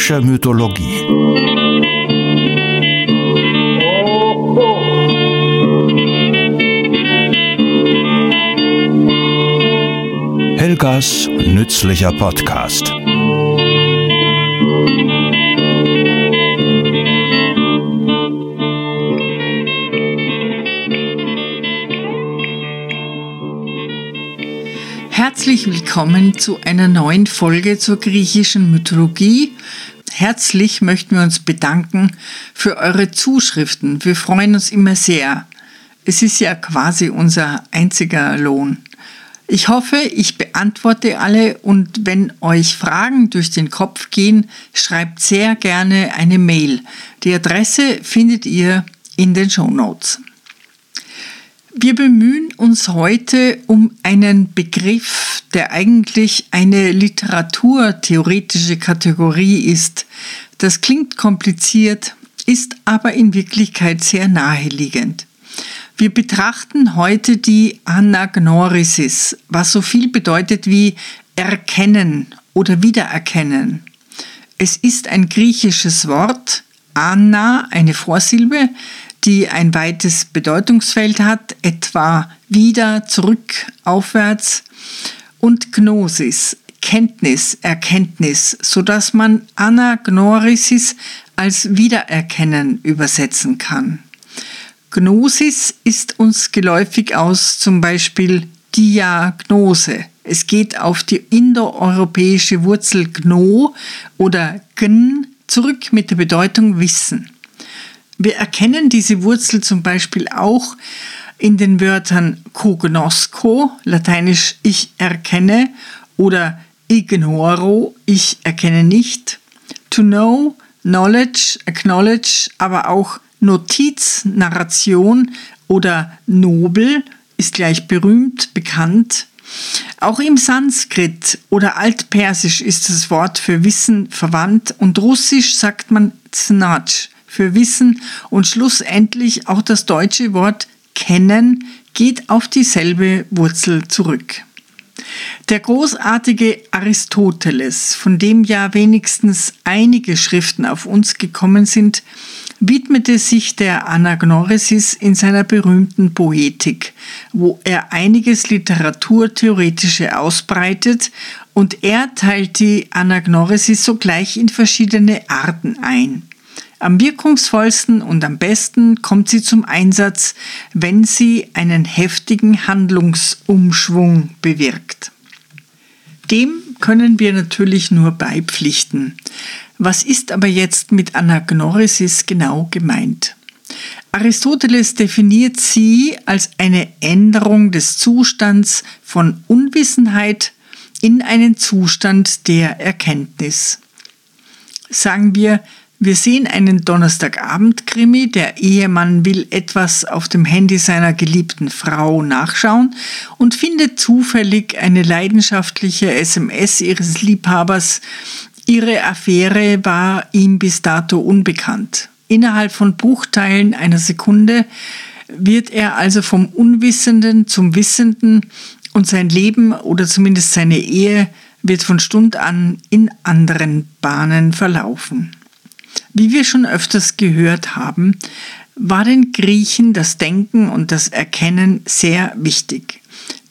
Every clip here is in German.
Griechische Mythologie. Helgas nützlicher Podcast. Herzlich willkommen zu einer neuen Folge zur griechischen Mythologie. Herzlich möchten wir uns bedanken für eure Zuschriften. Wir freuen uns immer sehr. Es ist ja quasi unser einziger Lohn. Ich hoffe, ich beantworte alle und wenn euch Fragen durch den Kopf gehen, schreibt sehr gerne eine Mail. Die Adresse findet ihr in den Show Notes. Wir bemühen uns heute um einen Begriff, der eigentlich eine literaturtheoretische Kategorie ist. Das klingt kompliziert, ist aber in Wirklichkeit sehr naheliegend. Wir betrachten heute die Anagnorisis, was so viel bedeutet wie erkennen oder wiedererkennen. Es ist ein griechisches Wort, Anna, eine Vorsilbe, die ein weites Bedeutungsfeld hat, etwa wieder, zurück, aufwärts und Gnosis, Kenntnis, Erkenntnis, sodass man Anagnorisis als Wiedererkennen übersetzen kann. Gnosis ist uns geläufig aus zum Beispiel Diagnose. Es geht auf die indoeuropäische Wurzel gno oder gn zurück mit der Bedeutung Wissen. Wir erkennen diese Wurzel zum Beispiel auch in den Wörtern cognosco, lateinisch ich erkenne, oder ignoro, ich erkenne nicht, to know, knowledge, acknowledge, aber auch Notiz, Narration oder nobel ist gleich berühmt, bekannt. Auch im Sanskrit oder Altpersisch ist das Wort für Wissen verwandt und Russisch sagt man Znatsch für Wissen und schlussendlich auch das deutsche Wort kennen geht auf dieselbe Wurzel zurück. Der großartige Aristoteles, von dem ja wenigstens einige Schriften auf uns gekommen sind, widmete sich der Anagnorisis in seiner berühmten Poetik, wo er einiges Literaturtheoretische ausbreitet und er teilt die Anagnorisis sogleich in verschiedene Arten ein. Am wirkungsvollsten und am besten kommt sie zum Einsatz, wenn sie einen heftigen Handlungsumschwung bewirkt. Dem können wir natürlich nur beipflichten. Was ist aber jetzt mit Anagnorisis genau gemeint? Aristoteles definiert sie als eine Änderung des Zustands von Unwissenheit in einen Zustand der Erkenntnis. Sagen wir, wir sehen einen Donnerstagabend-Krimi. Der Ehemann will etwas auf dem Handy seiner geliebten Frau nachschauen und findet zufällig eine leidenschaftliche SMS ihres Liebhabers. Ihre Affäre war ihm bis dato unbekannt. Innerhalb von Bruchteilen einer Sekunde wird er also vom Unwissenden zum Wissenden und sein Leben oder zumindest seine Ehe wird von Stund an in anderen Bahnen verlaufen. Wie wir schon öfters gehört haben, war den Griechen das Denken und das Erkennen sehr wichtig.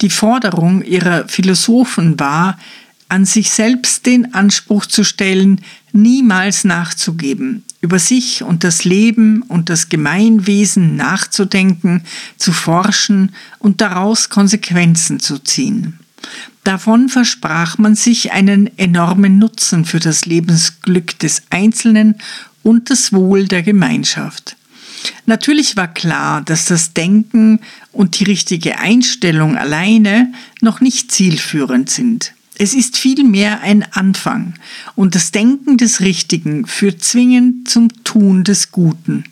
Die Forderung ihrer Philosophen war, an sich selbst den Anspruch zu stellen, niemals nachzugeben, über sich und das Leben und das Gemeinwesen nachzudenken, zu forschen und daraus Konsequenzen zu ziehen. Davon versprach man sich einen enormen Nutzen für das Lebensglück des Einzelnen und das Wohl der Gemeinschaft. Natürlich war klar, dass das Denken und die richtige Einstellung alleine noch nicht zielführend sind. Es ist vielmehr ein Anfang und das Denken des Richtigen führt zwingend zum Tun des Guten.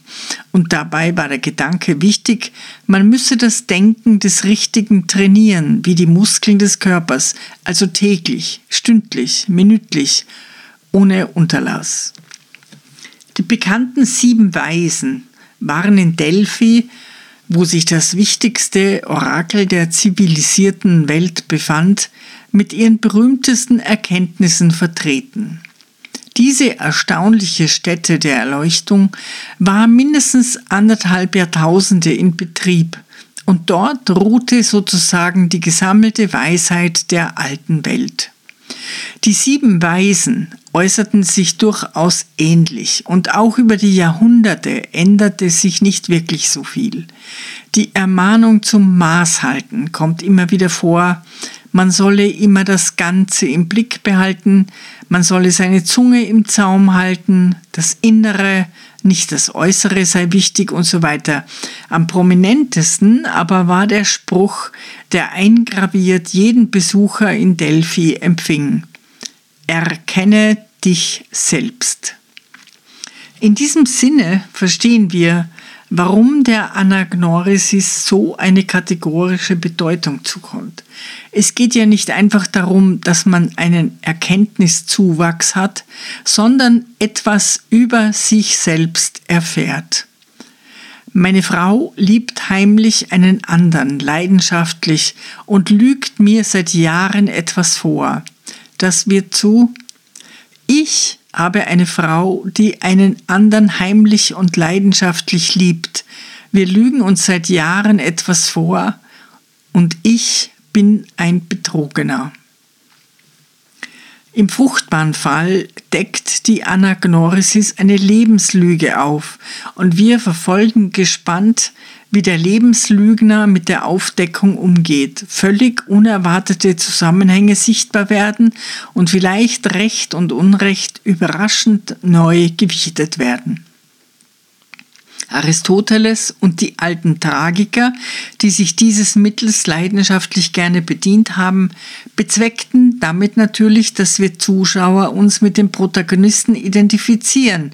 Und dabei war der Gedanke wichtig, man müsse das Denken des Richtigen trainieren, wie die Muskeln des Körpers, also täglich, stündlich, minütlich, ohne Unterlass. Die bekannten sieben Weisen waren in Delphi, wo sich das wichtigste Orakel der zivilisierten Welt befand, mit ihren berühmtesten Erkenntnissen vertreten. Diese erstaunliche Stätte der Erleuchtung war mindestens anderthalb Jahrtausende in Betrieb und dort ruhte sozusagen die gesammelte Weisheit der alten Welt. Die sieben Weisen äußerten sich durchaus ähnlich und auch über die Jahrhunderte änderte sich nicht wirklich so viel. Die Ermahnung zum Maßhalten kommt immer wieder vor, man solle immer das Ganze im Blick behalten, man solle seine Zunge im Zaum halten, das Innere, nicht das Äußere sei wichtig und so weiter. Am prominentesten aber war der Spruch, der eingraviert jeden Besucher in Delphi empfing. Erkenne dich selbst. In diesem Sinne verstehen wir, warum der Anagnorisis so eine kategorische Bedeutung zukommt. Es geht ja nicht einfach darum, dass man einen Erkenntniszuwachs hat, sondern etwas über sich selbst erfährt. Meine Frau liebt heimlich einen anderen, leidenschaftlich und lügt mir seit Jahren etwas vor. Das wird zu Ich habe eine Frau, die einen anderen heimlich und leidenschaftlich liebt. Wir lügen uns seit Jahren etwas vor und ich bin ein Betrogener. Im fruchtbaren Fall deckt die Anagnorisis eine Lebenslüge auf und wir verfolgen gespannt, wie der Lebenslügner mit der Aufdeckung umgeht, völlig unerwartete Zusammenhänge sichtbar werden und vielleicht Recht und Unrecht überraschend neu gewichtet werden. Aristoteles und die alten Tragiker, die sich dieses Mittels leidenschaftlich gerne bedient haben, bezweckten damit natürlich, dass wir Zuschauer uns mit dem Protagonisten identifizieren.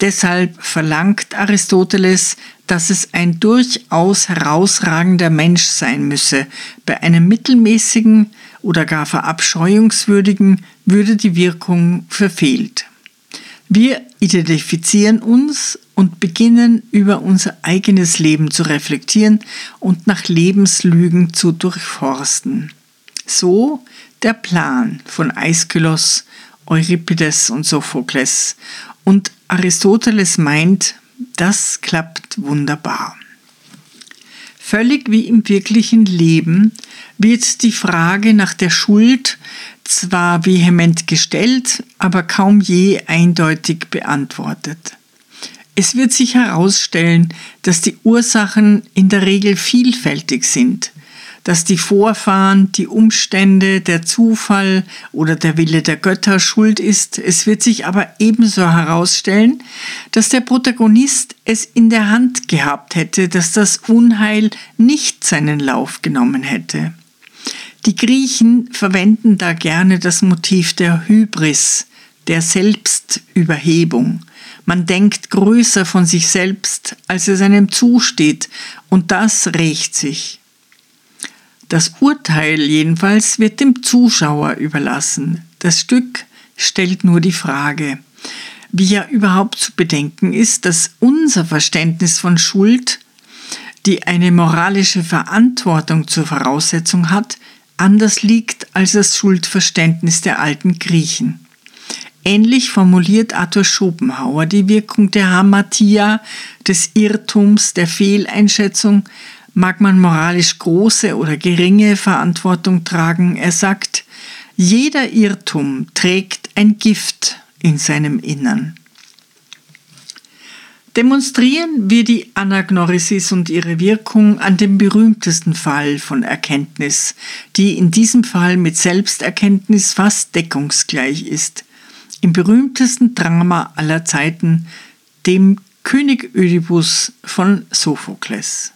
Deshalb verlangt Aristoteles, dass es ein durchaus herausragender Mensch sein müsse. Bei einem mittelmäßigen oder gar verabscheuungswürdigen würde die Wirkung verfehlt. Wir identifizieren uns und beginnen über unser eigenes Leben zu reflektieren und nach Lebenslügen zu durchforsten. So der Plan von Aeschylus, Euripides und Sophokles. Und Aristoteles meint, das klappt wunderbar. Völlig wie im wirklichen Leben wird die Frage nach der Schuld zwar vehement gestellt, aber kaum je eindeutig beantwortet. Es wird sich herausstellen, dass die Ursachen in der Regel vielfältig sind, dass die Vorfahren, die Umstände, der Zufall oder der Wille der Götter schuld ist. Es wird sich aber ebenso herausstellen, dass der Protagonist es in der Hand gehabt hätte, dass das Unheil nicht seinen Lauf genommen hätte. Die Griechen verwenden da gerne das Motiv der Hybris, der Selbstüberhebung. Man denkt größer von sich selbst, als es einem zusteht, und das rächt sich. Das Urteil jedenfalls wird dem Zuschauer überlassen. Das Stück stellt nur die Frage, wie ja überhaupt zu bedenken ist, dass unser Verständnis von Schuld, die eine moralische Verantwortung zur Voraussetzung hat, anders liegt als das Schuldverständnis der alten Griechen. Ähnlich formuliert Arthur Schopenhauer die Wirkung der Hamatia, des Irrtums, der Fehleinschätzung, mag man moralisch große oder geringe Verantwortung tragen. Er sagt, jeder Irrtum trägt ein Gift in seinem Innern. Demonstrieren wir die Anagnorisis und ihre Wirkung an dem berühmtesten Fall von Erkenntnis, die in diesem Fall mit Selbsterkenntnis fast deckungsgleich ist, im berühmtesten Drama aller Zeiten, dem König Ödipus von Sophokles.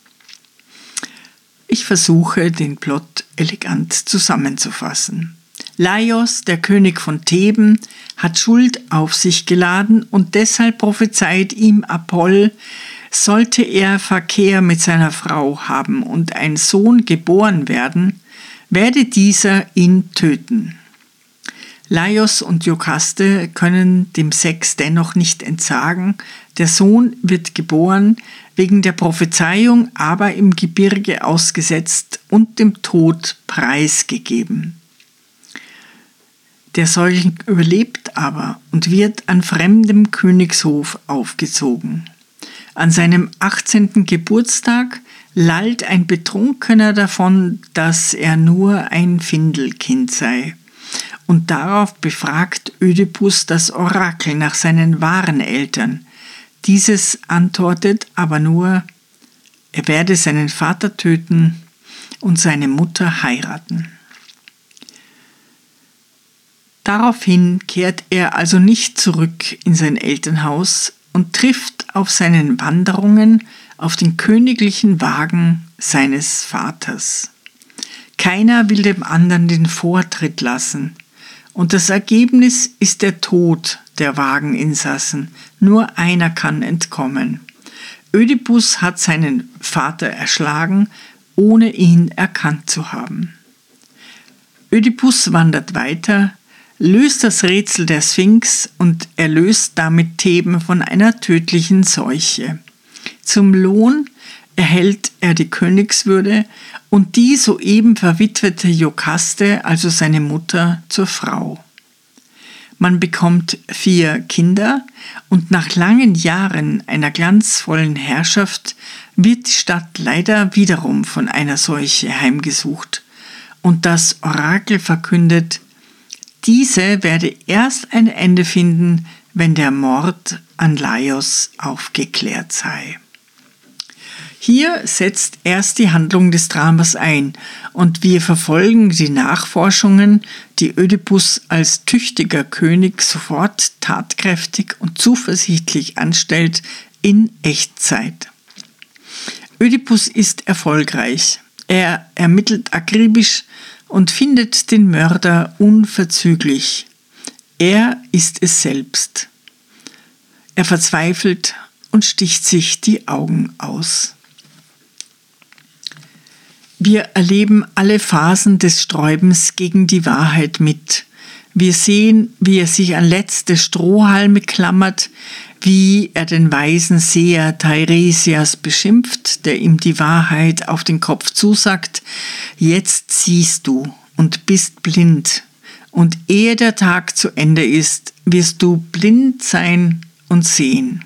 Ich versuche, den Plot elegant zusammenzufassen. Laios, der König von Theben, hat Schuld auf sich geladen und deshalb prophezeit ihm Apoll, sollte er Verkehr mit seiner Frau haben und ein Sohn geboren werden, werde dieser ihn töten. Laios und Jokaste können dem Sex dennoch nicht entsagen. Der Sohn wird geboren, wegen der Prophezeiung aber im Gebirge ausgesetzt und dem Tod preisgegeben. Der Säugling überlebt aber und wird an fremdem Königshof aufgezogen. An seinem 18. Geburtstag lallt ein Betrunkener davon, dass er nur ein Findelkind sei. Und darauf befragt Ödipus das Orakel nach seinen wahren Eltern. Dieses antwortet aber nur, er werde seinen Vater töten und seine Mutter heiraten. Daraufhin kehrt er also nicht zurück in sein Elternhaus und trifft auf seinen Wanderungen auf den königlichen Wagen seines Vaters. Keiner will dem anderen den Vortritt lassen, und das Ergebnis ist der Tod der Wageninsassen. Nur einer kann entkommen. Ödipus hat seinen Vater erschlagen, ohne ihn erkannt zu haben. Ödipus wandert weiter, löst das Rätsel der Sphinx und erlöst damit Theben von einer tödlichen Seuche. Zum Lohn erhält er die Königswürde und die soeben verwitwete Jokaste, also seine Mutter, zur Frau. Man bekommt vier Kinder und nach langen Jahren einer glanzvollen Herrschaft wird die Stadt leider wiederum von einer Seuche heimgesucht und das Orakel verkündet, diese werde erst ein Ende finden, wenn der Mord an Laios aufgeklärt sei. Hier setzt erst die Handlung des Dramas ein und wir verfolgen die Nachforschungen, die Ödipus als tüchtiger König sofort tatkräftig und zuversichtlich anstellt in Echtzeit. Ödipus ist erfolgreich. Er ermittelt akribisch und findet den Mörder unverzüglich. Er ist es selbst. Er verzweifelt und sticht sich die Augen aus. Wir erleben alle Phasen des Sträubens gegen die Wahrheit mit. Wir sehen, wie er sich an letzte Strohhalme klammert, wie er den weisen Seher Teiresias beschimpft, der ihm die Wahrheit auf den Kopf zusagt, jetzt siehst du und bist blind, und ehe der Tag zu Ende ist, wirst du blind sein und sehen.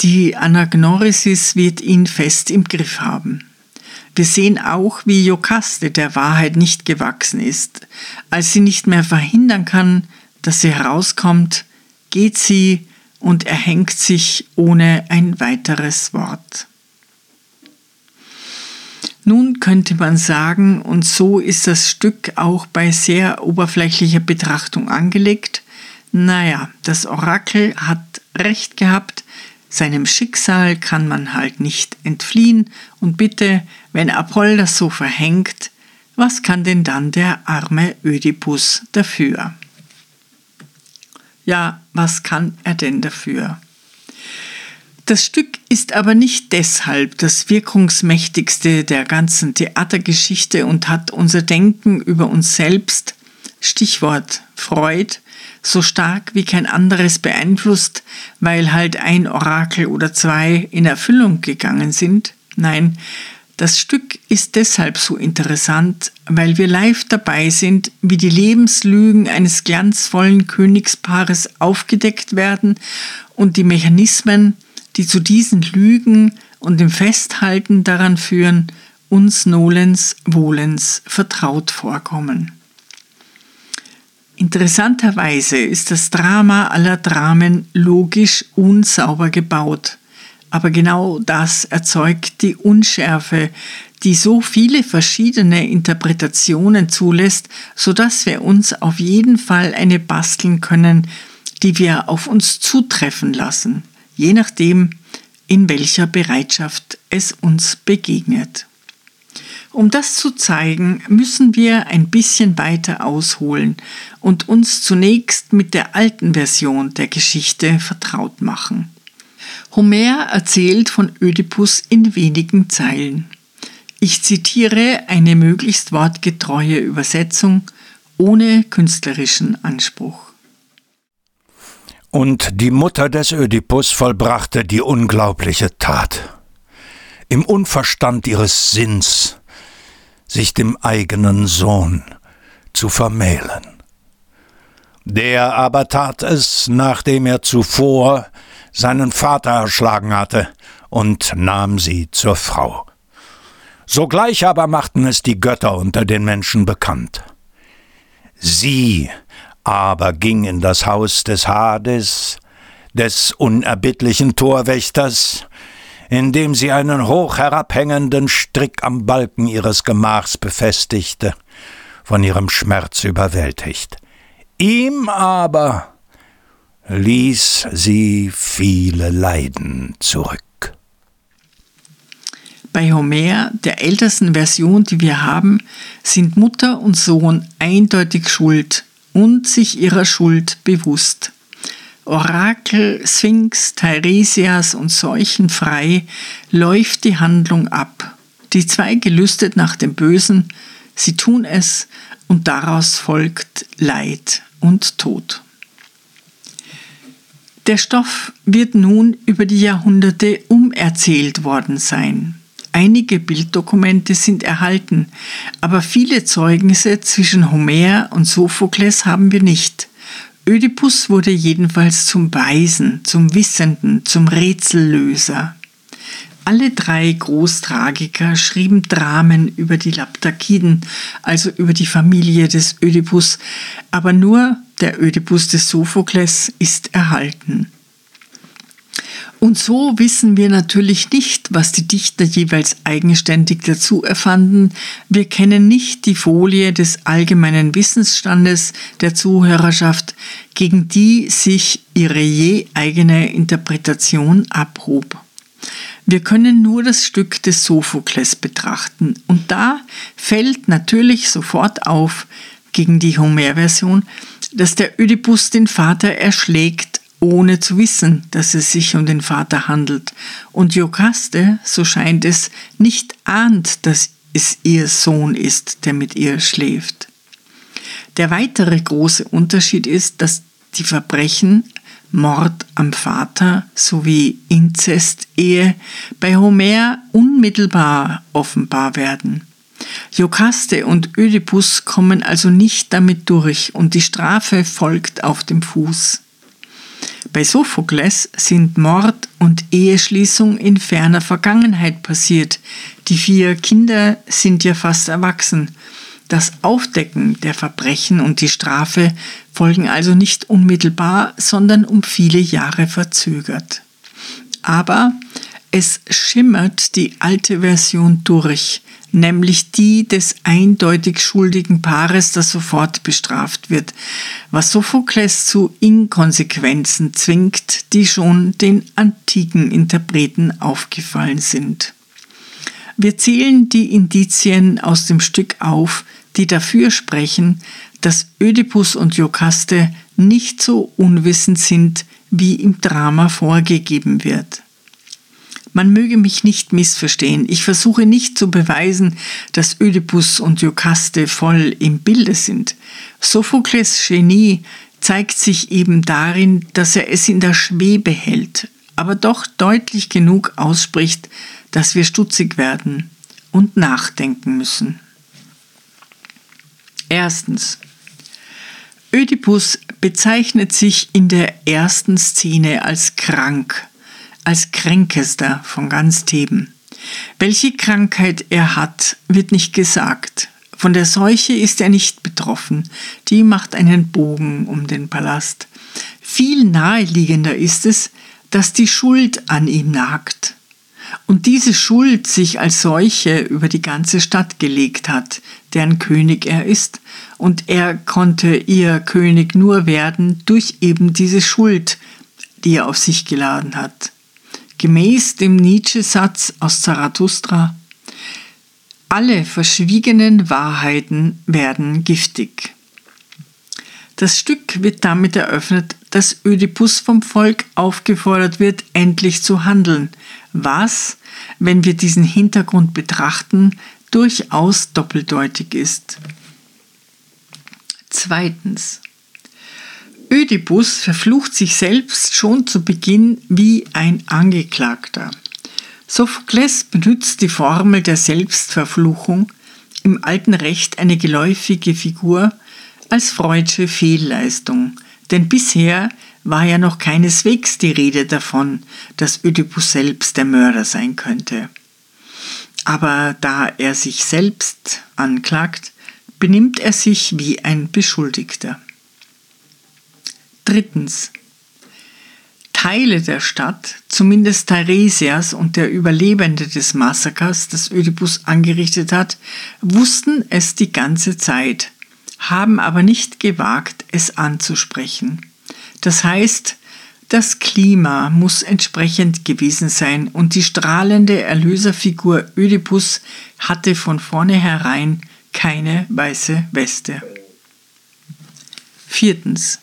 Die Anagnorisis wird ihn fest im Griff haben. Wir sehen auch, wie Jokaste der Wahrheit nicht gewachsen ist. Als sie nicht mehr verhindern kann, dass sie herauskommt, geht sie und erhängt sich ohne ein weiteres Wort. Nun könnte man sagen, und so ist das Stück auch bei sehr oberflächlicher Betrachtung angelegt, naja, das Orakel hat recht gehabt, seinem Schicksal kann man halt nicht entfliehen und bitte, wenn Apoll das so verhängt, was kann denn dann der arme Ödipus dafür? Ja, was kann er denn dafür? Das Stück ist aber nicht deshalb das wirkungsmächtigste der ganzen Theatergeschichte und hat unser Denken über uns selbst, Stichwort Freud, so stark wie kein anderes beeinflusst, weil halt ein Orakel oder zwei in Erfüllung gegangen sind. Nein, das Stück ist deshalb so interessant, weil wir live dabei sind, wie die Lebenslügen eines glanzvollen Königspaares aufgedeckt werden und die Mechanismen, die zu diesen Lügen und dem Festhalten daran führen, uns nolens wohlens vertraut vorkommen. Interessanterweise ist das Drama aller Dramen logisch unsauber gebaut. Aber genau das erzeugt die Unschärfe, die so viele verschiedene Interpretationen zulässt, so dass wir uns auf jeden Fall eine basteln können, die wir auf uns zutreffen lassen, je nachdem, in welcher Bereitschaft es uns begegnet. Um das zu zeigen, müssen wir ein bisschen weiter ausholen und uns zunächst mit der alten Version der Geschichte vertraut machen. Homer erzählt von Ödipus in wenigen Zeilen. Ich zitiere eine möglichst wortgetreue Übersetzung ohne künstlerischen Anspruch. Und die Mutter des Ödipus vollbrachte die unglaubliche Tat. Im Unverstand ihres Sinns, sich dem eigenen Sohn zu vermählen. Der aber tat es, nachdem er zuvor seinen Vater erschlagen hatte, und nahm sie zur Frau. Sogleich aber machten es die Götter unter den Menschen bekannt. Sie aber ging in das Haus des Hades, des unerbittlichen Torwächters, indem sie einen hoch herabhängenden Strick am Balken ihres Gemachs befestigte, von ihrem Schmerz überwältigt. Ihm aber ließ sie viele Leiden zurück. Bei Homer, der ältesten Version, die wir haben, sind Mutter und Sohn eindeutig schuld und sich ihrer Schuld bewusst. Orakel, Sphinx, Teiresias und Seuchen frei läuft die Handlung ab. Die zwei gelüstet nach dem Bösen, sie tun es und daraus folgt Leid und Tod. Der Stoff wird nun über die Jahrhunderte umerzählt worden sein. Einige Bilddokumente sind erhalten, aber viele Zeugnisse zwischen Homer und Sophokles haben wir nicht. Ödipus wurde jedenfalls zum Weisen, zum Wissenden, zum Rätsellöser. Alle drei Großtragiker schrieben Dramen über die Laptakiden, also über die Familie des Ödipus, aber nur der Ödipus des Sophokles ist erhalten. Und so wissen wir natürlich nicht, was die Dichter jeweils eigenständig dazu erfanden. Wir kennen nicht die Folie des allgemeinen Wissensstandes der Zuhörerschaft, gegen die sich ihre je eigene Interpretation abhob. Wir können nur das Stück des Sophokles betrachten und da fällt natürlich sofort auf, gegen die Homer-Version, dass der Ödipus den Vater erschlägt ohne zu wissen, dass es sich um den Vater handelt. Und Jokaste, so scheint es, nicht ahnt, dass es ihr Sohn ist, der mit ihr schläft. Der weitere große Unterschied ist, dass die Verbrechen Mord am Vater sowie Inzestehe bei Homer unmittelbar offenbar werden. Jokaste und Ödipus kommen also nicht damit durch und die Strafe folgt auf dem Fuß. Bei Sophokles sind Mord und Eheschließung in ferner Vergangenheit passiert. Die vier Kinder sind ja fast erwachsen. Das Aufdecken der Verbrechen und die Strafe folgen also nicht unmittelbar, sondern um viele Jahre verzögert. Aber es schimmert die alte Version durch, nämlich die des eindeutig schuldigen Paares, das sofort bestraft wird, was Sophokles zu Inkonsequenzen zwingt, die schon den antiken Interpreten aufgefallen sind. Wir zählen die Indizien aus dem Stück auf, die dafür sprechen, dass Ödipus und Jokaste nicht so unwissend sind, wie im Drama vorgegeben wird. Man möge mich nicht missverstehen. Ich versuche nicht zu beweisen, dass Ödipus und Jokaste voll im Bilde sind. Sophokles Genie zeigt sich eben darin, dass er es in der Schwebe hält, aber doch deutlich genug ausspricht, dass wir stutzig werden und nachdenken müssen. Erstens. Ödipus bezeichnet sich in der ersten Szene als krank als Kränkester von ganz Theben. Welche Krankheit er hat, wird nicht gesagt. Von der Seuche ist er nicht betroffen. Die macht einen Bogen um den Palast. Viel naheliegender ist es, dass die Schuld an ihm nagt. Und diese Schuld sich als solche über die ganze Stadt gelegt hat, deren König er ist, und er konnte ihr König nur werden durch eben diese Schuld, die er auf sich geladen hat gemäß dem Nietzsche-Satz aus Zarathustra, alle verschwiegenen Wahrheiten werden giftig. Das Stück wird damit eröffnet, dass Ödipus vom Volk aufgefordert wird, endlich zu handeln, was, wenn wir diesen Hintergrund betrachten, durchaus doppeldeutig ist. Zweitens. Ödipus verflucht sich selbst schon zu Beginn wie ein Angeklagter. Sophokles benutzt die Formel der Selbstverfluchung, im alten Recht eine geläufige Figur, als freudsche Fehlleistung. Denn bisher war ja noch keineswegs die Rede davon, dass Ödipus selbst der Mörder sein könnte. Aber da er sich selbst anklagt, benimmt er sich wie ein Beschuldigter. Drittens. Teile der Stadt, zumindest Theresias und der Überlebende des Massakers, das Ödipus angerichtet hat, wussten es die ganze Zeit, haben aber nicht gewagt, es anzusprechen. Das heißt, das Klima muss entsprechend gewesen sein und die strahlende Erlöserfigur Ödipus hatte von vornherein keine weiße Weste. Viertens.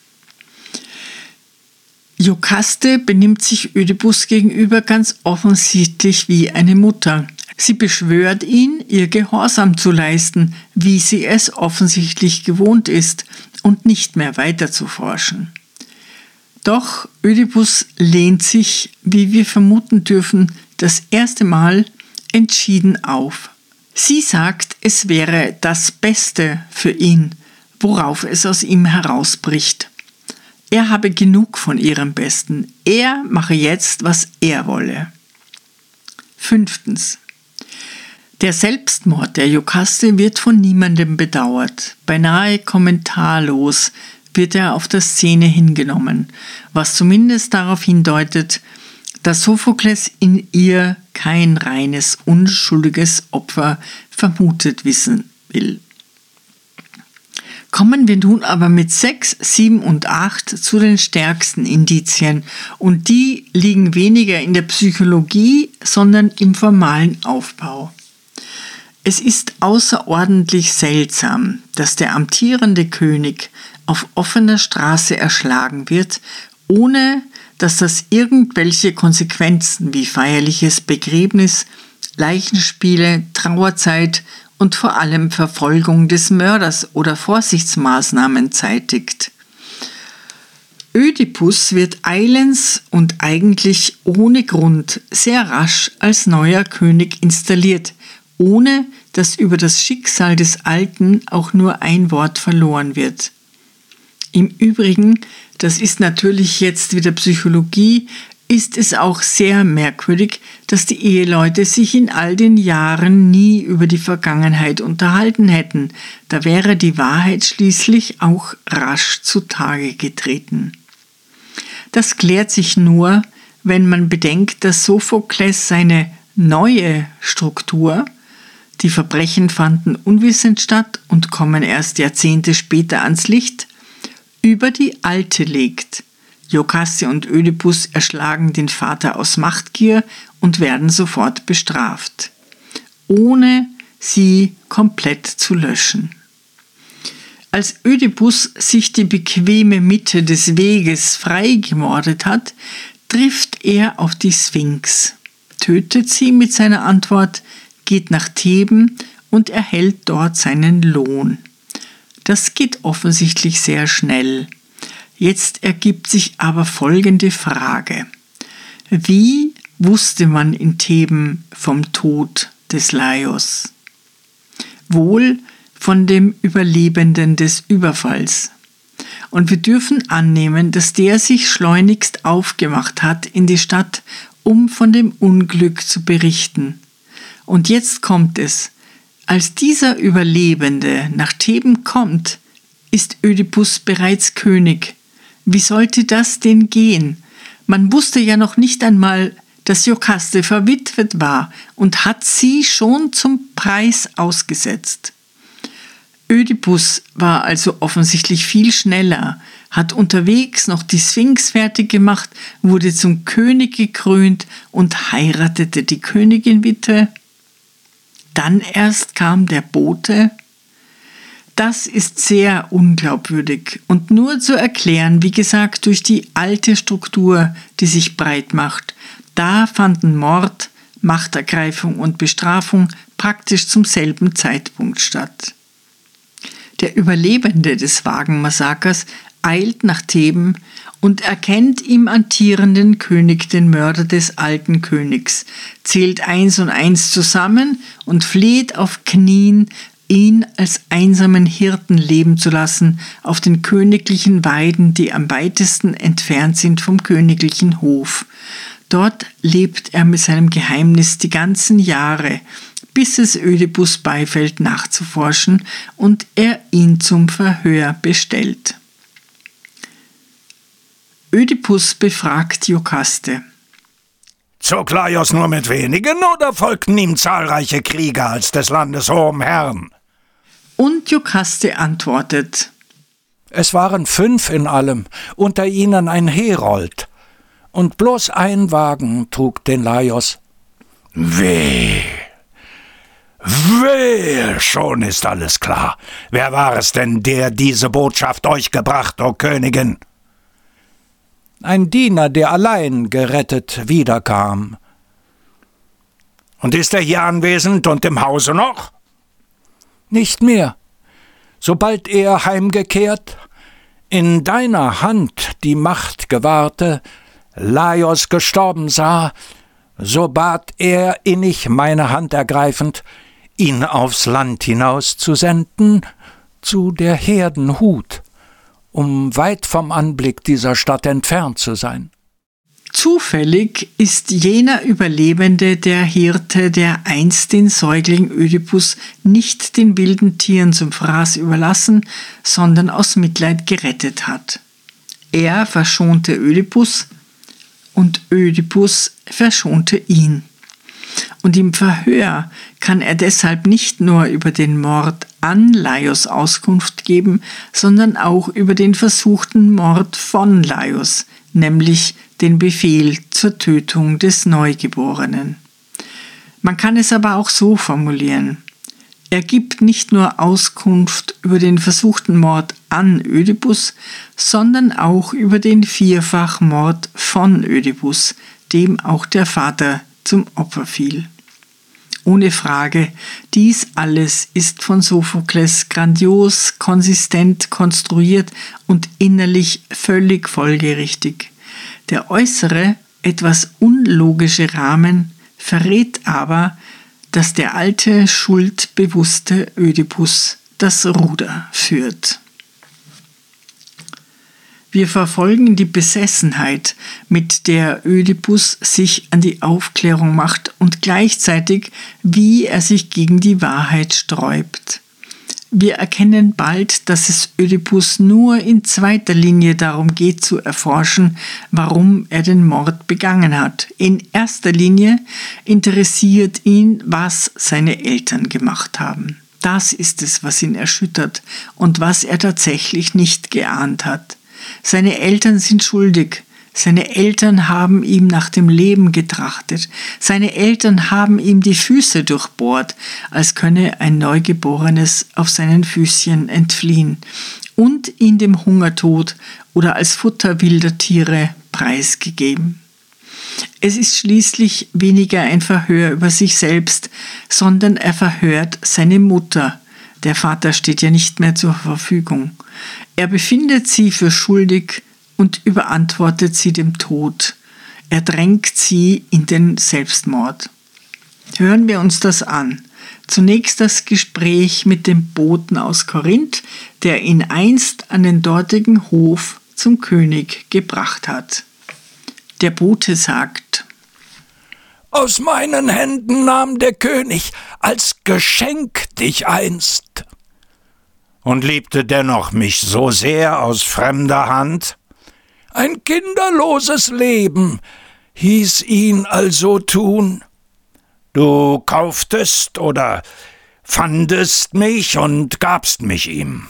Jokaste benimmt sich Ödipus gegenüber ganz offensichtlich wie eine Mutter. Sie beschwört ihn, ihr Gehorsam zu leisten, wie sie es offensichtlich gewohnt ist, und nicht mehr weiter zu forschen. Doch Ödipus lehnt sich, wie wir vermuten dürfen, das erste Mal entschieden auf. Sie sagt, es wäre das Beste für ihn, worauf es aus ihm herausbricht. Er habe genug von ihrem Besten. Er mache jetzt, was er wolle. Fünftens. Der Selbstmord der Jokaste wird von niemandem bedauert. Beinahe kommentarlos wird er auf der Szene hingenommen, was zumindest darauf hindeutet, dass Sophokles in ihr kein reines, unschuldiges Opfer vermutet wissen will. Kommen wir nun aber mit 6, 7 und 8 zu den stärksten Indizien und die liegen weniger in der Psychologie, sondern im formalen Aufbau. Es ist außerordentlich seltsam, dass der amtierende König auf offener Straße erschlagen wird, ohne dass das irgendwelche Konsequenzen wie feierliches Begräbnis, Leichenspiele, Trauerzeit und vor allem Verfolgung des Mörders oder Vorsichtsmaßnahmen zeitigt. Ödipus wird eilends und eigentlich ohne Grund sehr rasch als neuer König installiert, ohne dass über das Schicksal des Alten auch nur ein Wort verloren wird. Im Übrigen, das ist natürlich jetzt wieder Psychologie, ist es auch sehr merkwürdig, dass die Eheleute sich in all den Jahren nie über die Vergangenheit unterhalten hätten. Da wäre die Wahrheit schließlich auch rasch zutage getreten. Das klärt sich nur, wenn man bedenkt, dass Sophokles seine neue Struktur, die Verbrechen fanden unwissend statt und kommen erst Jahrzehnte später ans Licht, über die alte legt. Jokaste und Ödipus erschlagen den Vater aus Machtgier und werden sofort bestraft, ohne sie komplett zu löschen. Als Ödipus sich die bequeme Mitte des Weges freigemordet hat, trifft er auf die Sphinx, tötet sie mit seiner Antwort, geht nach Theben und erhält dort seinen Lohn. Das geht offensichtlich sehr schnell. Jetzt ergibt sich aber folgende Frage. Wie wusste man in Theben vom Tod des Laios? Wohl von dem Überlebenden des Überfalls. Und wir dürfen annehmen, dass der sich schleunigst aufgemacht hat in die Stadt, um von dem Unglück zu berichten. Und jetzt kommt es. Als dieser Überlebende nach Theben kommt, ist Ödipus bereits König wie sollte das denn gehen? Man wusste ja noch nicht einmal, dass Jokaste verwitwet war und hat sie schon zum Preis ausgesetzt. Ödipus war also offensichtlich viel schneller, hat unterwegs noch die Sphinx fertig gemacht, wurde zum König gekrönt und heiratete die Königin-Witwe. Dann erst kam der Bote das ist sehr unglaubwürdig und nur zu erklären, wie gesagt, durch die alte Struktur, die sich breit macht. Da fanden Mord, Machtergreifung und Bestrafung praktisch zum selben Zeitpunkt statt. Der Überlebende des Wagenmassakers eilt nach Theben und erkennt im antierenden König den Mörder des alten Königs, zählt eins und eins zusammen und fleht auf Knien ihn als einsamen Hirten leben zu lassen auf den königlichen Weiden, die am weitesten entfernt sind vom königlichen Hof. Dort lebt er mit seinem Geheimnis die ganzen Jahre, bis es Ödipus beifällt nachzuforschen und er ihn zum Verhör bestellt. Ödipus befragt Jokaste. Zog Laios nur mit wenigen oder folgten ihm zahlreiche Krieger als des Landes hohem Herrn? Und Jokaste antwortet: Es waren fünf in allem, unter ihnen ein Herold, und bloß ein Wagen trug den Laios. Weh! Weh! Schon ist alles klar. Wer war es denn, der diese Botschaft euch gebracht, o Königin? ein Diener, der allein gerettet wiederkam. Und ist er hier anwesend und im Hause noch? Nicht mehr. Sobald er heimgekehrt, in deiner Hand die Macht gewahrte, Laios gestorben sah, so bat er innig meine Hand ergreifend, ihn aufs Land hinaus zu senden, zu der Herden Hut um weit vom Anblick dieser Stadt entfernt zu sein. Zufällig ist jener Überlebende der Hirte, der einst den Säugling Ödipus nicht den wilden Tieren zum Fraß überlassen, sondern aus Mitleid gerettet hat. Er verschonte Ödipus und Ödipus verschonte ihn. Und im Verhör kann er deshalb nicht nur über den Mord an Laios Auskunft geben, sondern auch über den versuchten Mord von Laios, nämlich den Befehl zur Tötung des Neugeborenen. Man kann es aber auch so formulieren. Er gibt nicht nur Auskunft über den versuchten Mord an Ödipus, sondern auch über den Vierfachmord von Ödipus, dem auch der Vater zum Opfer fiel. Ohne Frage, dies alles ist von Sophokles grandios, konsistent konstruiert und innerlich völlig folgerichtig. Der äußere, etwas unlogische Rahmen verrät aber, dass der alte, schuldbewusste Ödipus das Ruder führt. Wir verfolgen die Besessenheit, mit der Ödipus sich an die Aufklärung macht und gleichzeitig, wie er sich gegen die Wahrheit sträubt. Wir erkennen bald, dass es Ödipus nur in zweiter Linie darum geht zu erforschen, warum er den Mord begangen hat. In erster Linie interessiert ihn, was seine Eltern gemacht haben. Das ist es, was ihn erschüttert und was er tatsächlich nicht geahnt hat. Seine Eltern sind schuldig. Seine Eltern haben ihm nach dem Leben getrachtet. Seine Eltern haben ihm die Füße durchbohrt, als könne ein Neugeborenes auf seinen Füßchen entfliehen und ihn dem Hungertod oder als Futter wilder Tiere preisgegeben. Es ist schließlich weniger ein Verhör über sich selbst, sondern er verhört seine Mutter. Der Vater steht ja nicht mehr zur Verfügung. Er befindet sie für schuldig und überantwortet sie dem Tod. Er drängt sie in den Selbstmord. Hören wir uns das an. Zunächst das Gespräch mit dem Boten aus Korinth, der ihn einst an den dortigen Hof zum König gebracht hat. Der Bote sagt, Aus meinen Händen nahm der König als Geschenk dich einst und liebte dennoch mich so sehr aus fremder Hand? Ein kinderloses Leben hieß ihn also tun. Du kauftest oder fandest mich und gabst mich ihm.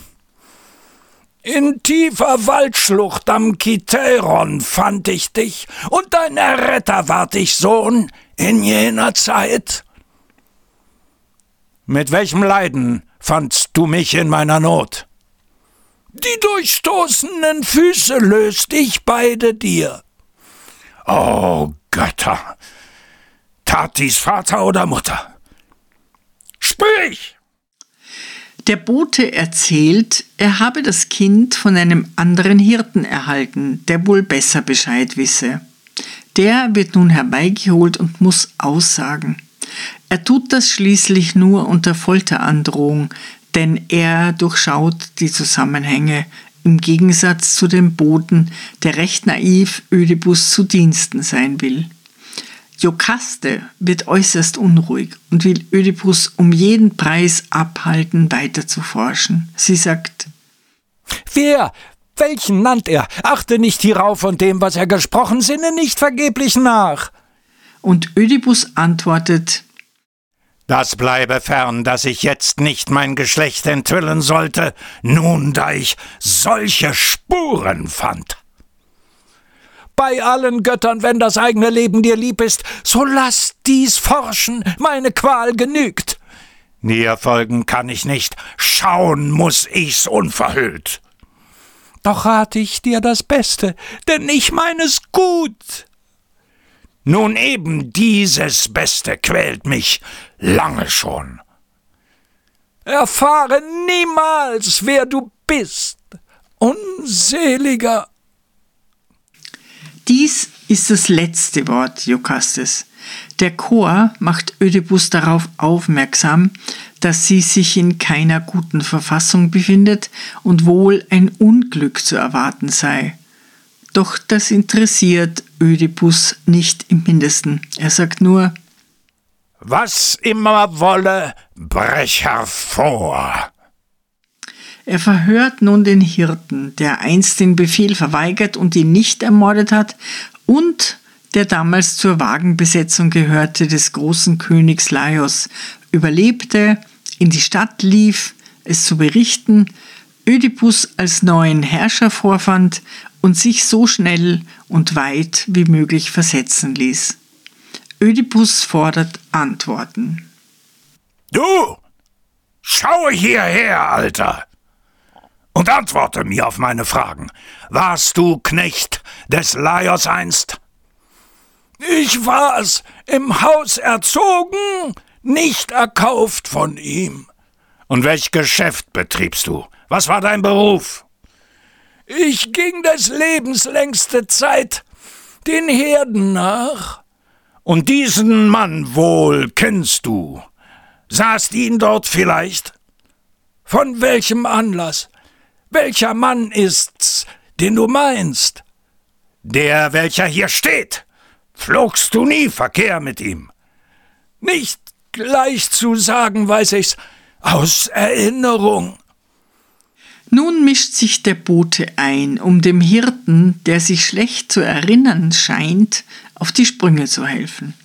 In tiefer Waldschlucht am Kithäron fand ich dich, und dein Erretter ward ich Sohn in jener Zeit. Mit welchem Leiden fandst du mich in meiner Not. Die durchstoßenen Füße löst ich beide dir. O Götter! Tat dies Vater oder Mutter? Sprich! Der Bote erzählt, er habe das Kind von einem anderen Hirten erhalten, der wohl besser Bescheid wisse. Der wird nun herbeigeholt und muss aussagen. Er tut das schließlich nur unter Folterandrohung, denn er durchschaut die Zusammenhänge im Gegensatz zu dem Boten, der recht naiv Ödipus zu Diensten sein will. Jokaste wird äußerst unruhig und will Ödipus um jeden Preis abhalten, weiter zu forschen. Sie sagt, Wer, welchen nannt er? Achte nicht hierauf und dem, was er gesprochen, sinne nicht vergeblich nach. Und Ödipus antwortet, das bleibe fern, dass ich jetzt nicht mein Geschlecht enthüllen sollte, nun da ich solche Spuren fand. Bei allen Göttern, wenn das eigene Leben dir lieb ist, so lass dies forschen, meine Qual genügt. Dir folgen kann ich nicht, schauen muss ich's unverhüllt. Doch rat ich dir das Beste, denn ich meines gut. Nun eben dieses Beste quält mich lange schon. Erfahre niemals, wer du bist, unseliger. Dies ist das letzte Wort Jokastes. Der Chor macht Ödipus darauf aufmerksam, dass sie sich in keiner guten Verfassung befindet und wohl ein Unglück zu erwarten sei. Doch das interessiert Ödipus nicht im mindesten. Er sagt nur, was immer wolle, brech hervor. Er verhört nun den Hirten, der einst den Befehl verweigert und ihn nicht ermordet hat, und der damals zur Wagenbesetzung gehörte des großen Königs Laios, überlebte, in die Stadt lief, es zu berichten, Ödipus als neuen Herrscher vorfand und sich so schnell und weit wie möglich versetzen ließ. Ödipus fordert Antworten. Du! Schaue hierher, Alter! Und antworte mir auf meine Fragen. Warst du Knecht des Laios einst? Ich war's, im Haus erzogen, nicht erkauft von ihm. Und welch Geschäft betriebst du? Was war dein Beruf? Ich ging des Lebens längste Zeit den Herden nach. Und diesen Mann wohl kennst du. Sahst ihn dort vielleicht? Von welchem Anlass? Welcher Mann ist's, den du meinst? Der, welcher hier steht. Pflogst du nie Verkehr mit ihm? Nicht gleich zu sagen weiß ich's aus Erinnerung. Nun mischt sich der Bote ein, um dem Hirten, der sich schlecht zu erinnern scheint, auf die Sprünge zu helfen.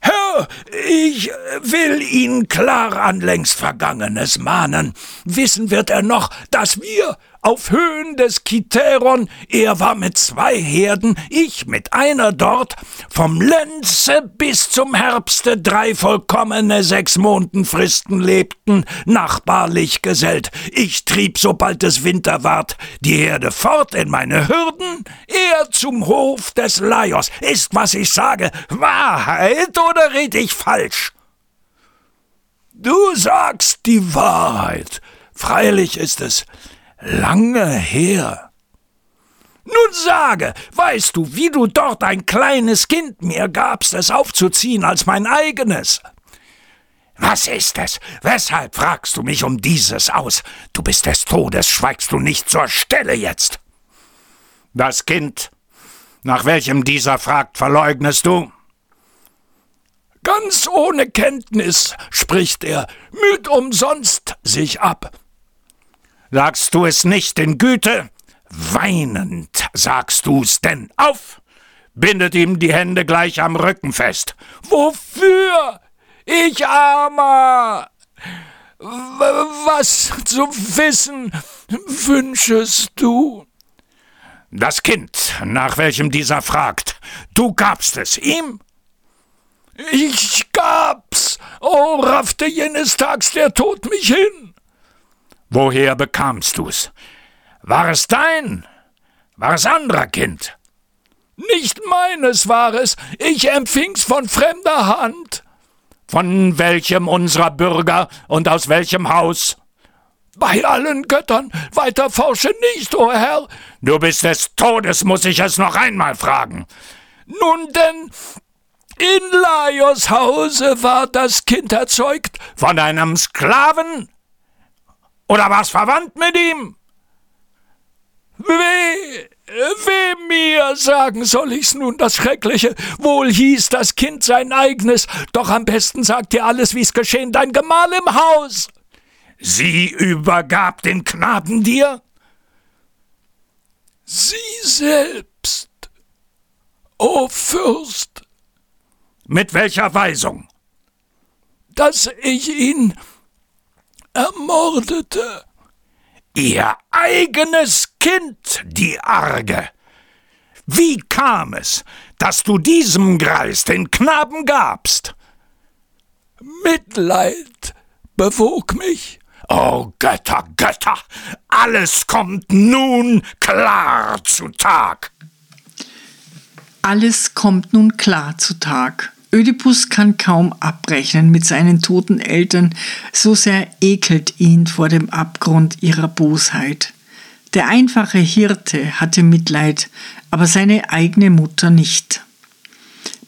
Herr, ich will ihn klar an längst Vergangenes mahnen. Wissen wird er noch, dass wir auf Höhen des Kiteron, er war mit zwei Herden, ich mit einer dort, vom Lenze bis zum Herbste drei vollkommene sechs Mondenfristen lebten, nachbarlich gesellt. Ich trieb, sobald es Winter ward, die Herde fort in meine Hürden, er zum Hof des Laios. Ist, was ich sage, Wahrheit oder red ich falsch? Du sagst die Wahrheit. Freilich ist es lange her. Nun sage, weißt du, wie du dort ein kleines Kind mir gabst, es aufzuziehen als mein eigenes? Was ist es? Weshalb fragst du mich um dieses aus? Du bist des Todes, schweigst du nicht zur Stelle jetzt? Das Kind, nach welchem dieser fragt, verleugnest du? Ganz ohne Kenntnis, spricht er, müht umsonst sich ab. Sagst du es nicht in Güte? Weinend sagst du's denn auf! Bindet ihm die Hände gleich am Rücken fest. Wofür? Ich armer! Was zu wissen wünschest du? Das Kind, nach welchem dieser fragt, du gabst es ihm? Ich gab's! Oh, raffte jenes Tags der Tod mich hin! Woher bekamst du's? War es dein? War es anderer Kind? Nicht meines war es, ich empfing's von fremder Hand. Von welchem unserer Bürger und aus welchem Haus? Bei allen Göttern, weiter forsche nicht, o oh Herr. Du bist des Todes, muss ich es noch einmal fragen. Nun denn, In Laios Hause war das Kind erzeugt von einem Sklaven? Oder war's verwandt mit ihm? Weh, weh mir, sagen soll ich's nun, das Schreckliche. Wohl hieß das Kind sein eigenes, doch am besten sagt dir alles, wie's geschehen, dein Gemahl im Haus. Sie übergab den Knaben dir? Sie selbst, o Fürst. Mit welcher Weisung? Dass ich ihn ermordete. Ihr eigenes Kind, die Arge. Wie kam es, dass du diesem Greis den Knaben gabst? Mitleid bewog mich. Oh Götter, Götter, alles kommt nun klar zu Tag. Alles kommt nun klar zu Tag. Ödipus kann kaum abrechnen mit seinen toten Eltern, so sehr ekelt ihn vor dem Abgrund ihrer Bosheit. Der einfache Hirte hatte Mitleid, aber seine eigene Mutter nicht.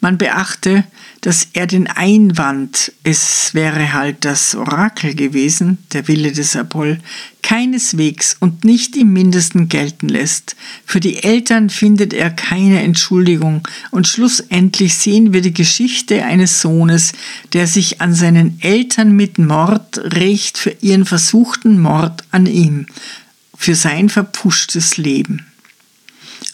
Man beachte, dass er den Einwand, es wäre halt das Orakel gewesen, der Wille des Apoll, keineswegs und nicht im mindesten gelten lässt. Für die Eltern findet er keine Entschuldigung und schlussendlich sehen wir die Geschichte eines Sohnes, der sich an seinen Eltern mit Mord rächt für ihren versuchten Mord an ihm, für sein verpuschtes Leben.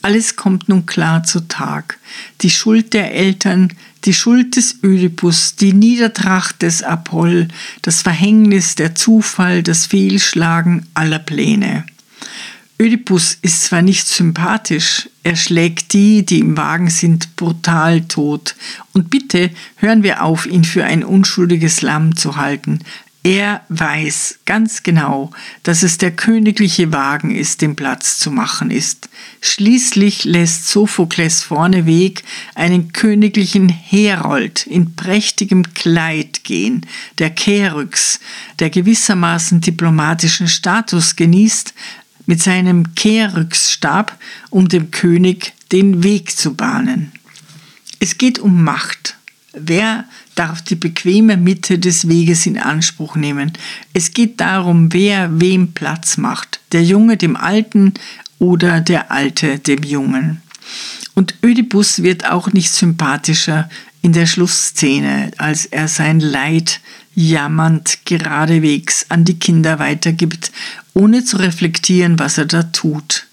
Alles kommt nun klar zu Tag. Die Schuld der Eltern, die Schuld des Ödipus, die Niedertracht des Apoll, das Verhängnis, der Zufall, das Fehlschlagen aller Pläne. Ödipus ist zwar nicht sympathisch, er schlägt die, die im Wagen sind, brutal tot. Und bitte hören wir auf, ihn für ein unschuldiges Lamm zu halten. Er weiß ganz genau, dass es der königliche Wagen ist, dem Platz zu machen ist. Schließlich lässt Sophokles vorneweg einen königlichen Herold in prächtigem Kleid gehen, der Keryx, der gewissermaßen diplomatischen Status genießt, mit seinem Keryx-Stab, um dem König den Weg zu bahnen. Es geht um Macht. Wer darf die bequeme Mitte des Weges in Anspruch nehmen. Es geht darum, wer wem Platz macht, der Junge dem Alten oder der Alte dem Jungen. Und Ödipus wird auch nicht sympathischer in der Schlussszene, als er sein Leid jammernd geradewegs an die Kinder weitergibt, ohne zu reflektieren, was er da tut.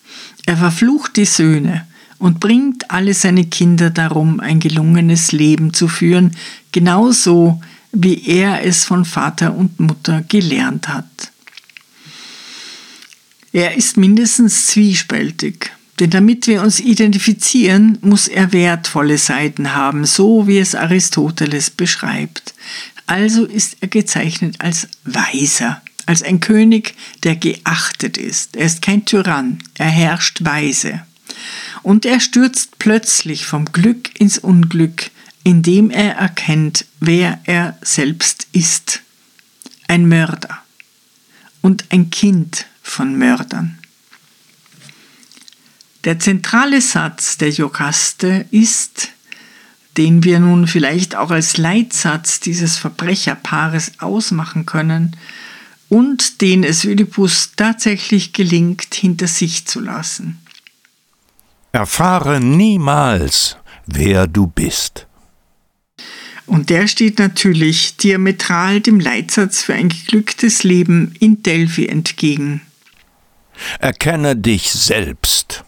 Er verflucht die Söhne, und bringt alle seine Kinder darum, ein gelungenes Leben zu führen, genauso wie er es von Vater und Mutter gelernt hat. Er ist mindestens zwiespältig, denn damit wir uns identifizieren, muss er wertvolle Seiten haben, so wie es Aristoteles beschreibt. Also ist er gezeichnet als Weiser, als ein König, der geachtet ist. Er ist kein Tyrann, er herrscht weise und er stürzt plötzlich vom Glück ins Unglück, indem er erkennt, wer er selbst ist. Ein Mörder und ein Kind von Mördern. Der zentrale Satz der Jokaste ist, den wir nun vielleicht auch als Leitsatz dieses Verbrecherpaares ausmachen können und den es Ödipus tatsächlich gelingt, hinter sich zu lassen. Erfahre niemals, wer du bist. Und der steht natürlich diametral dem Leitsatz für ein geglücktes Leben in Delphi entgegen. Erkenne dich selbst.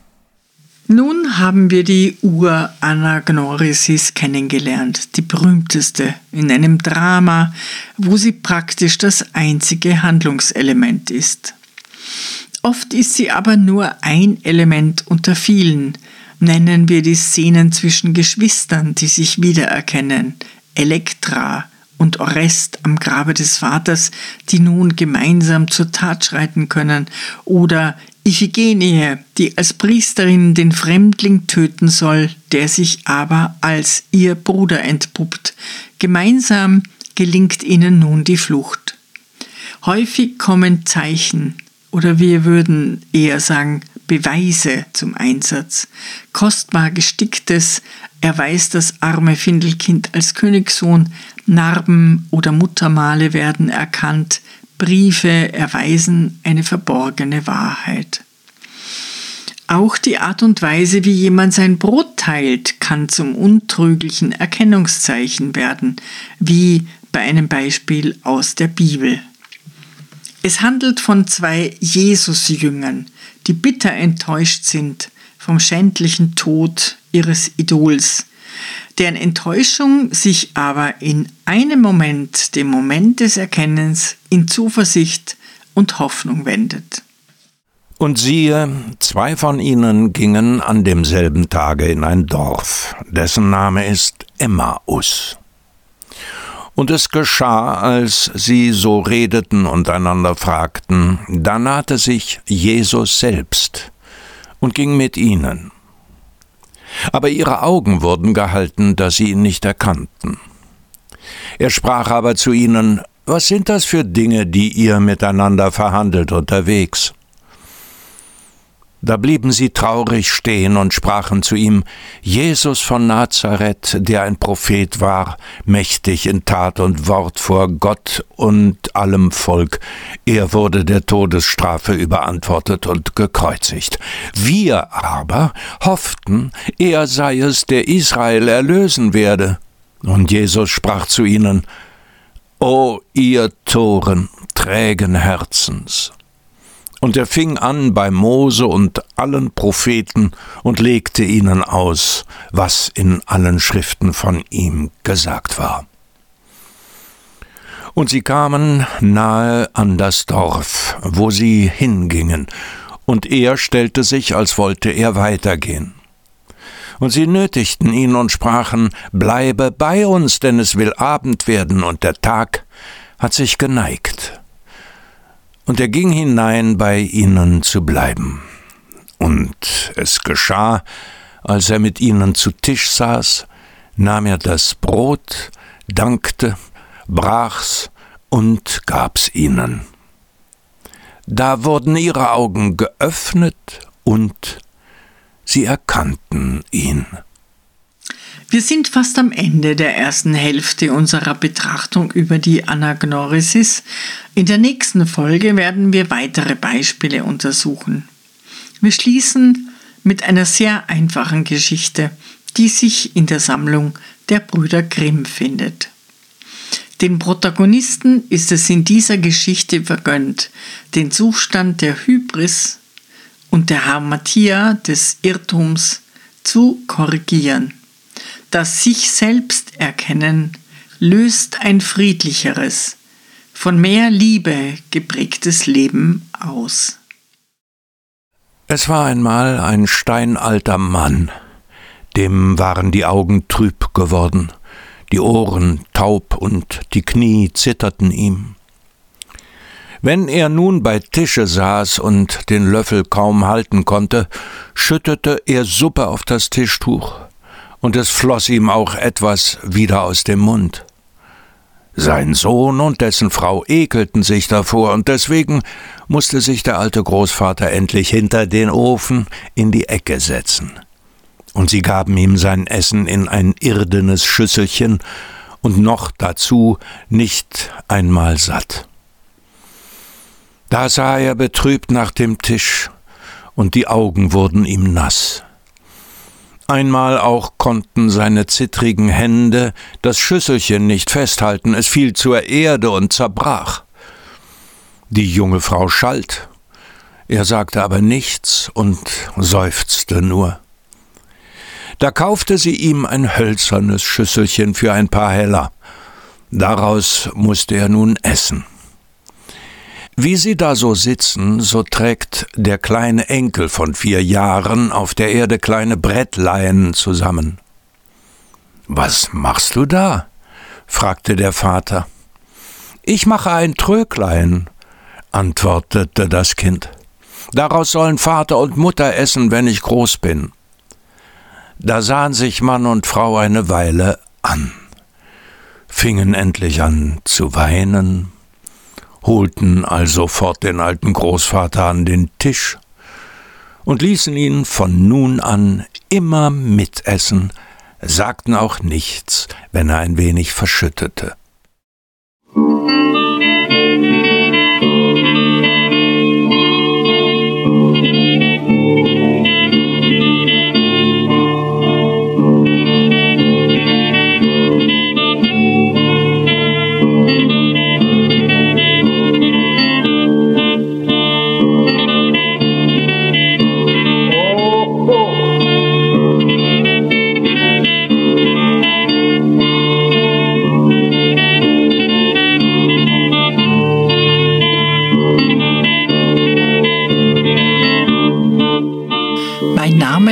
Nun haben wir die Ur-Anagnorisis kennengelernt, die berühmteste in einem Drama, wo sie praktisch das einzige Handlungselement ist. Oft ist sie aber nur ein Element unter vielen. Nennen wir die Szenen zwischen Geschwistern, die sich wiedererkennen, Elektra und Orest am Grabe des Vaters, die nun gemeinsam zur Tat schreiten können, oder Iphigenie, die als Priesterin den Fremdling töten soll, der sich aber als ihr Bruder entpuppt. Gemeinsam gelingt ihnen nun die Flucht. Häufig kommen Zeichen oder wir würden eher sagen Beweise zum Einsatz. Kostbar gesticktes erweist das arme Findelkind als Königssohn, Narben oder Muttermale werden erkannt, Briefe erweisen eine verborgene Wahrheit. Auch die Art und Weise, wie jemand sein Brot teilt, kann zum untrüglichen Erkennungszeichen werden, wie bei einem Beispiel aus der Bibel. Es handelt von zwei Jesus-Jüngern, die bitter enttäuscht sind vom schändlichen Tod ihres Idols, deren Enttäuschung sich aber in einem Moment, dem Moment des Erkennens, in Zuversicht und Hoffnung wendet. Und siehe, zwei von ihnen gingen an demselben Tage in ein Dorf, dessen Name ist Emmaus. Und es geschah, als sie so redeten und einander fragten, da nahte sich Jesus selbst und ging mit ihnen. Aber ihre Augen wurden gehalten, dass sie ihn nicht erkannten. Er sprach aber zu ihnen, Was sind das für Dinge, die ihr miteinander verhandelt unterwegs? Da blieben sie traurig stehen und sprachen zu ihm, Jesus von Nazareth, der ein Prophet war, mächtig in Tat und Wort vor Gott und allem Volk, er wurde der Todesstrafe überantwortet und gekreuzigt. Wir aber hofften, er sei es, der Israel erlösen werde. Und Jesus sprach zu ihnen, O ihr Toren, trägen Herzens, und er fing an bei Mose und allen Propheten und legte ihnen aus, was in allen Schriften von ihm gesagt war. Und sie kamen nahe an das Dorf, wo sie hingingen, und er stellte sich, als wollte er weitergehen. Und sie nötigten ihn und sprachen, Bleibe bei uns, denn es will Abend werden, und der Tag hat sich geneigt und er ging hinein, bei ihnen zu bleiben. Und es geschah, als er mit ihnen zu Tisch saß, nahm er das Brot, dankte, brach's und gab's ihnen. Da wurden ihre Augen geöffnet und sie erkannten ihn. Wir sind fast am Ende der ersten Hälfte unserer Betrachtung über die Anagnorisis. In der nächsten Folge werden wir weitere Beispiele untersuchen. Wir schließen mit einer sehr einfachen Geschichte, die sich in der Sammlung der Brüder Grimm findet. Den Protagonisten ist es in dieser Geschichte vergönnt, den Zustand der Hybris und der Harmatia des Irrtums zu korrigieren. Das sich selbst erkennen löst ein friedlicheres, von mehr Liebe geprägtes Leben aus. Es war einmal ein steinalter Mann, dem waren die Augen trüb geworden, die Ohren taub und die Knie zitterten ihm. Wenn er nun bei Tische saß und den Löffel kaum halten konnte, schüttete er Suppe auf das Tischtuch und es floss ihm auch etwas wieder aus dem Mund. Sein Sohn und dessen Frau ekelten sich davor, und deswegen musste sich der alte Großvater endlich hinter den Ofen in die Ecke setzen. Und sie gaben ihm sein Essen in ein irdenes Schüsselchen und noch dazu nicht einmal satt. Da sah er betrübt nach dem Tisch, und die Augen wurden ihm nass. Einmal auch konnten seine zittrigen Hände das Schüsselchen nicht festhalten, es fiel zur Erde und zerbrach. Die junge Frau schalt, er sagte aber nichts und seufzte nur. Da kaufte sie ihm ein hölzernes Schüsselchen für ein paar Heller. Daraus musste er nun essen. Wie sie da so sitzen, so trägt der kleine Enkel von vier Jahren auf der Erde kleine Brettleien zusammen. Was machst du da? fragte der Vater. Ich mache ein Tröglein, antwortete das Kind. Daraus sollen Vater und Mutter essen, wenn ich groß bin. Da sahen sich Mann und Frau eine Weile an, fingen endlich an zu weinen, holten also fort den alten Großvater an den Tisch und ließen ihn von nun an immer mitessen, sagten auch nichts, wenn er ein wenig verschüttete.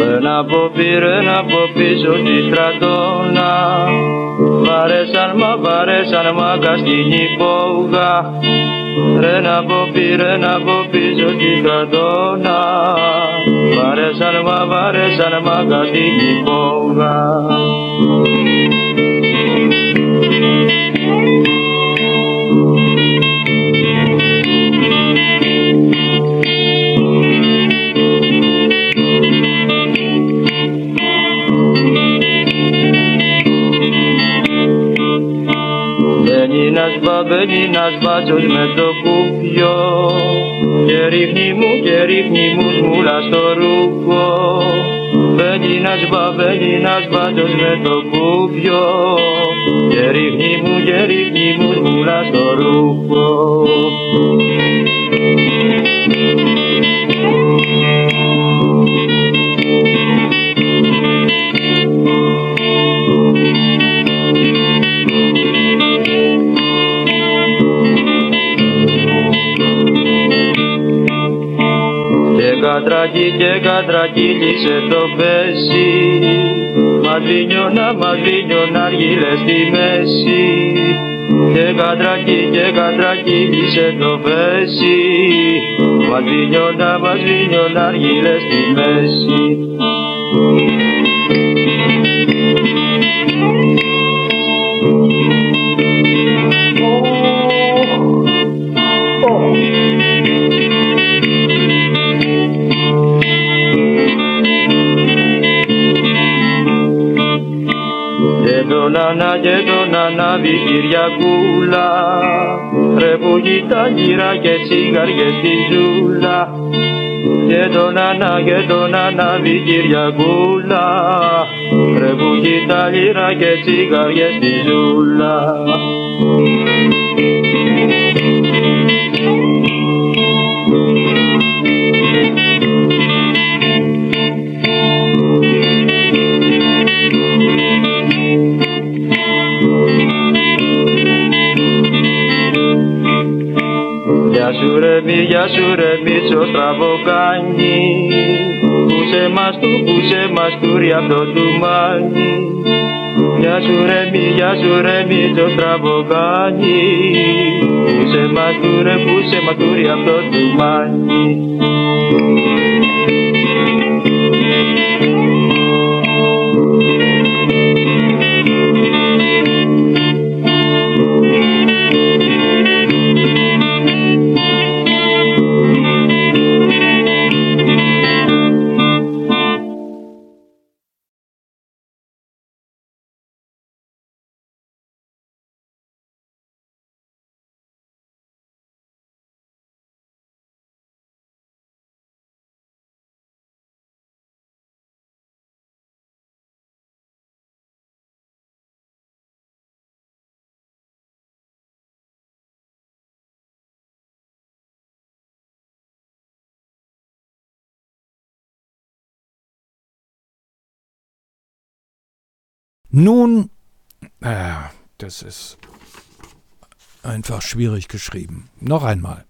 Ένα από πυρένα από πίσω στη στρατόνα. Βαρέσαν μα βαρέσαν μάκα στην υπόγα. Ρένα από πυρένα από πίσω στη στρατόνα. Βαρέσαν μα βαρέσαν μα στην υπόγα. Μπαίνει ένας μπάτσος με το κουπιό και ρίχνει μου και ρίχνει μου σμούλα στο ρούχο. Μπαίνει ένας μπα, μπαίνει ένας μπάτσος με το κουπιό και ρίχνει μου και ρίχνει μου σμούλα στο ρούχο κατρακί και κατρακύλισε το πέσι. Μαδρίνιωνα, μαδρίνιωνα αργύλε στη μέση. Και κατρακί και κατρακύλισε το πέσι. Μαδρίνιωνα, μαδρίνιωνα αργύλε στη μέση γειτονάνα, γειτονάνα, δικυριακούλα Ρε που γιτάνιρα και τσιγάριες στη ζούλα. Και δονάνα, δικυριακούλα Ρε που γιτάνιρα και τσιγάριες στη ζούλα. Ρε μη, γεια σου ρε μη, πίσω στραβοκάνι Πούσε μας του, πούσε μας του ρε αυτό του μάνι Γεια σου ρε μη, γεια σου ρε μη το στραβοκάνι Πούσε μας του ρε, πούσε μας του ρε αυτό του μάνι Nun, äh, das ist einfach schwierig geschrieben. Noch einmal.